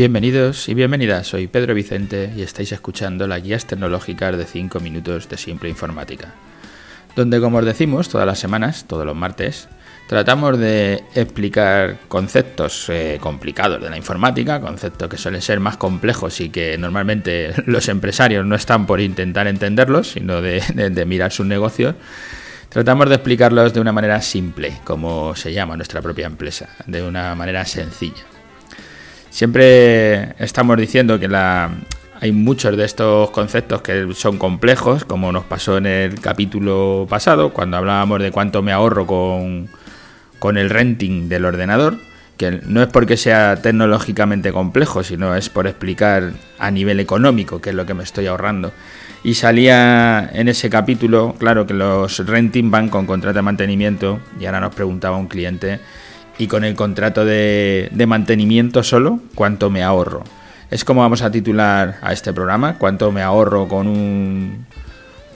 Bienvenidos y bienvenidas, soy Pedro Vicente y estáis escuchando las guías tecnológicas de 5 minutos de simple informática, donde como os decimos todas las semanas, todos los martes, tratamos de explicar conceptos eh, complicados de la informática, conceptos que suelen ser más complejos y que normalmente los empresarios no están por intentar entenderlos, sino de, de mirar sus negocios. Tratamos de explicarlos de una manera simple, como se llama nuestra propia empresa, de una manera sencilla. Siempre estamos diciendo que la, hay muchos de estos conceptos que son complejos, como nos pasó en el capítulo pasado, cuando hablábamos de cuánto me ahorro con, con el renting del ordenador, que no es porque sea tecnológicamente complejo, sino es por explicar a nivel económico qué es lo que me estoy ahorrando. Y salía en ese capítulo, claro, que los renting van con contrato de mantenimiento, y ahora nos preguntaba un cliente y con el contrato de, mantenimiento solo, ¿cuánto me ahorro? Es como vamos a titular a este programa, ¿cuánto me ahorro con un,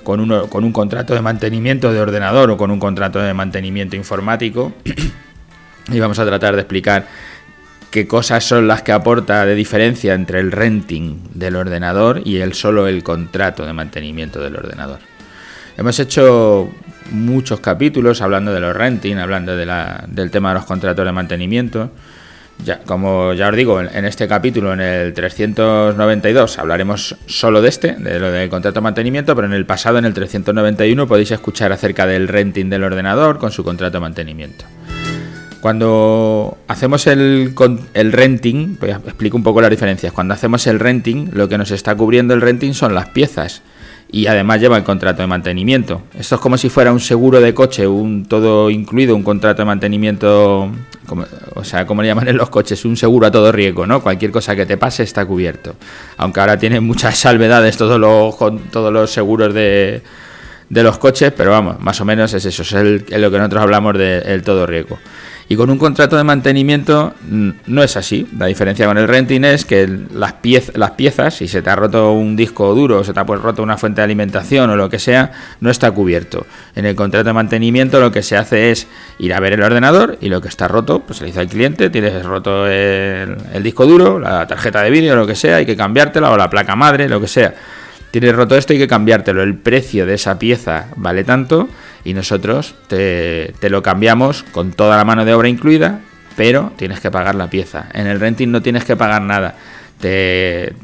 con, uno, con un contrato de mantenimiento de ordenador o con un contrato de mantenimiento informático? y vamos a tratar de explicar qué cosas son las que aporta de diferencia entre el renting del ordenador y el solo el contrato de mantenimiento del ordenador. Hemos hecho muchos capítulos hablando de los renting, hablando del tema de los contratos de mantenimiento. Ya, como ya os digo, en, este capítulo, en el 392, hablaremos solo de este, de lo del contrato de mantenimiento, pero en el pasado, en el 391, podéis escuchar acerca del renting del ordenador con su contrato de mantenimiento. Cuando hacemos el, el renting, pues explico un poco las diferencias. Cuando hacemos el renting, lo que nos está cubriendo el renting son las piezas y además lleva el contrato de mantenimiento. Esto es como si fuera un seguro de coche, un todo incluido, un contrato de mantenimiento, o sea, como le llaman en los coches, un seguro a todo riesgo, ¿no? Cualquier cosa que te pase está cubierto. Aunque ahora tienen muchas salvedades todos los, todos los seguros de, de los coches, pero vamos, más o menos es eso, es, lo que nosotros hablamos del todo riesgo. Y con un contrato de mantenimiento no es así. La diferencia con el renting es que las, las piezas, si se te ha roto un disco duro, o se te ha pues roto una fuente de alimentación o lo que sea, no está cubierto. En el contrato de mantenimiento lo que se hace es ir a ver el ordenador y lo que está roto, pues se le dice al cliente, tienes roto el, el disco duro, la tarjeta de vídeo, lo que sea, hay que cambiártela o la placa madre, lo que sea. Tienes roto esto, hay que cambiártelo. El precio de esa pieza vale tanto y nosotros te, lo cambiamos con toda la mano de obra incluida, pero tienes que pagar la pieza. En el renting no tienes que pagar nada. Te,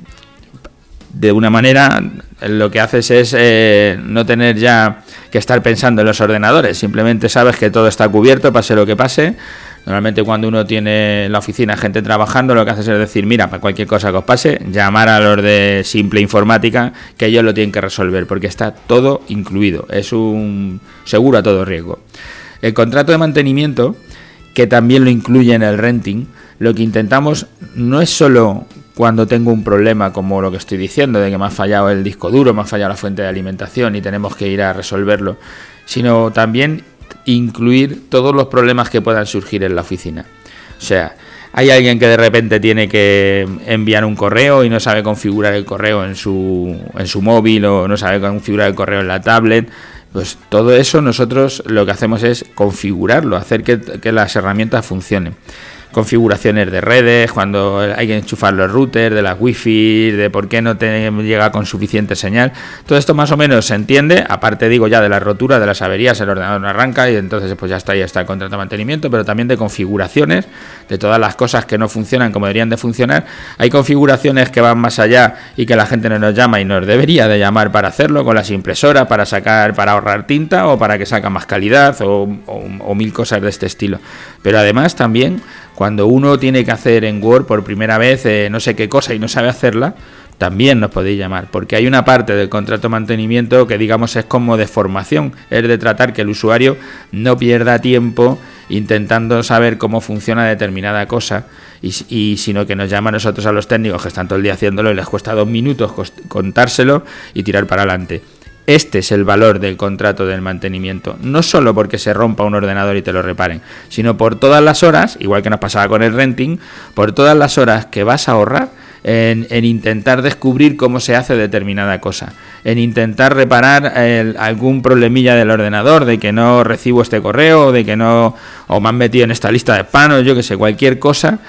de una manera lo que haces es eh, no tener ya que estar pensando en los ordenadores, simplemente sabes que todo está cubierto, pase lo que pase, Normalmente cuando uno tiene en la oficina gente trabajando, lo que hace es decir, mira, para cualquier cosa que os pase, llamar a los de simple informática, que ellos lo tienen que resolver, porque está todo incluido. Es un seguro a todo riesgo. El contrato de mantenimiento, que también lo incluye en el renting, lo que intentamos no es solo cuando tengo un problema como lo que estoy diciendo, de que me ha fallado el disco duro, me ha fallado la fuente de alimentación y tenemos que ir a resolverlo, sino también incluir todos los problemas que puedan surgir en la oficina. O sea, hay alguien que de repente tiene que enviar un correo y no sabe configurar el correo en su, en su móvil o no sabe configurar el correo en la tablet. Pues todo eso nosotros lo que hacemos es configurarlo, hacer que, que las herramientas funcionen configuraciones de redes, cuando hay que enchufar los routers, de las wifi, de por qué no te llega con suficiente señal. Todo esto más o menos se entiende, aparte digo ya de la rotura, de las averías, el ordenador no arranca y entonces pues ya está, ya está el contrato de mantenimiento, pero también de configuraciones, de todas las cosas que no funcionan como deberían de funcionar. Hay configuraciones que van más allá y que la gente no nos llama y nos debería de llamar para hacerlo, con las impresoras, para sacar, para ahorrar tinta o para que saca más calidad o, o mil cosas de este estilo. Pero además también cuando uno tiene que hacer en Word por primera vez eh, no sé qué cosa y no sabe hacerla, también nos podéis llamar, porque hay una parte del contrato de mantenimiento que digamos es como de formación, es de tratar que el usuario no pierda tiempo intentando saber cómo funciona determinada cosa y, sino que nos llama a nosotros a los técnicos que están todo el día haciéndolo y les cuesta dos minutos contárselo y tirar para adelante. Este es el valor del contrato del mantenimiento, no solo porque se rompa un ordenador y te lo reparen, sino por todas las horas, igual que nos pasaba con el renting, por todas las horas que vas a ahorrar en, intentar descubrir cómo se hace determinada cosa, en intentar reparar algún problemilla del ordenador, de que no recibo este correo, de que no, o me han metido en esta lista de panos, yo que sé, cualquier cosa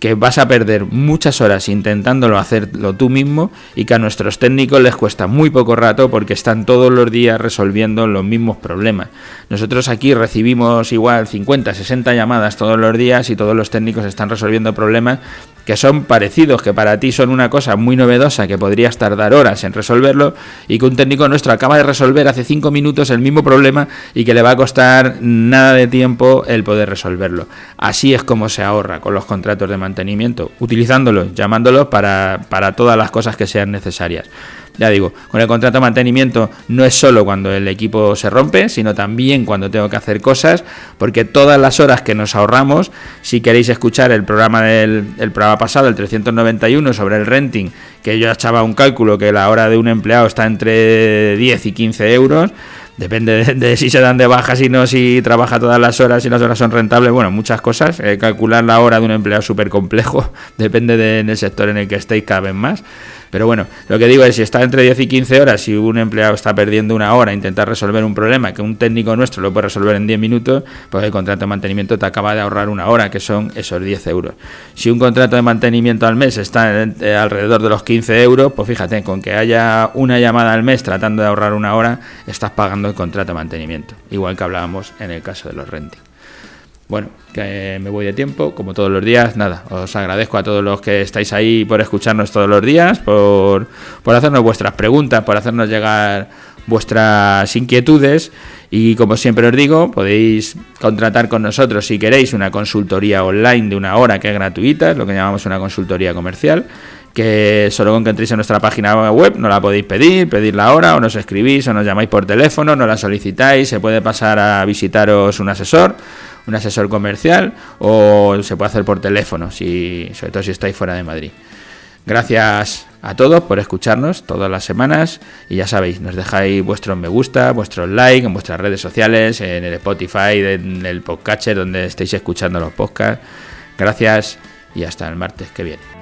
que vas a perder muchas horas intentándolo hacerlo tú mismo y que a nuestros técnicos les cuesta muy poco rato porque están todos los días resolviendo los mismos problemas. Nosotros aquí recibimos igual 50, 60 llamadas todos los días y todos los técnicos están resolviendo problemas que son parecidos, que para ti son una cosa muy novedosa, que podrías tardar horas en resolverlo, y que un técnico nuestro acaba de resolver hace cinco minutos el mismo problema y que le va a costar nada de tiempo el poder resolverlo. Así es como se ahorra con los contratos de mantenimiento, utilizándolos, llamándolos para, para todas las cosas que sean necesarias. Ya digo, con el contrato de mantenimiento no es solo cuando el equipo se rompe, sino también cuando tengo que hacer cosas, porque todas las horas que nos ahorramos, si queréis escuchar el programa del el programa pasado, el 391 sobre el renting, que yo echaba un cálculo que la hora de un empleado está entre 10 y 15 euros, depende de, si se dan de baja, si no, si trabaja todas las horas, si las horas son rentables, bueno, muchas cosas. Eh, calcular la hora de un empleado súper complejo, depende del sector en el que estéis cada vez más. Pero bueno, lo que digo es, si está entre 10 y 15 horas, si un empleado está perdiendo una hora intentar resolver un problema que un técnico nuestro lo puede resolver en 10 minutos, pues el contrato de mantenimiento te acaba de ahorrar una hora, que son esos 10 euros. Si un contrato de mantenimiento al mes está eh, alrededor de los 15 euros, pues fíjate, con que haya una llamada al mes tratando de ahorrar una hora, estás pagando el contrato de mantenimiento, igual que hablábamos en el caso de los renting. Bueno, que me voy de tiempo, como todos los días. Nada, os agradezco a todos los que estáis ahí por escucharnos todos los días, por, por hacernos vuestras preguntas, por hacernos llegar vuestras inquietudes. Y como siempre os digo, podéis contratar con nosotros si queréis una consultoría online de una hora que es gratuita, es lo que llamamos una consultoría comercial que solo con que entréis en nuestra página web no la podéis pedir, pedir la hora o nos escribís o nos llamáis por teléfono, no la solicitáis, se puede pasar a visitaros un asesor un asesor comercial o se puede hacer por teléfono, si, sobre todo si estáis fuera de Madrid. Gracias a todos por escucharnos todas las semanas y ya sabéis, nos dejáis vuestros me gusta, vuestros like en vuestras redes sociales, en el Spotify, en el podcatcher donde estéis escuchando los podcasts. Gracias y hasta el martes que viene.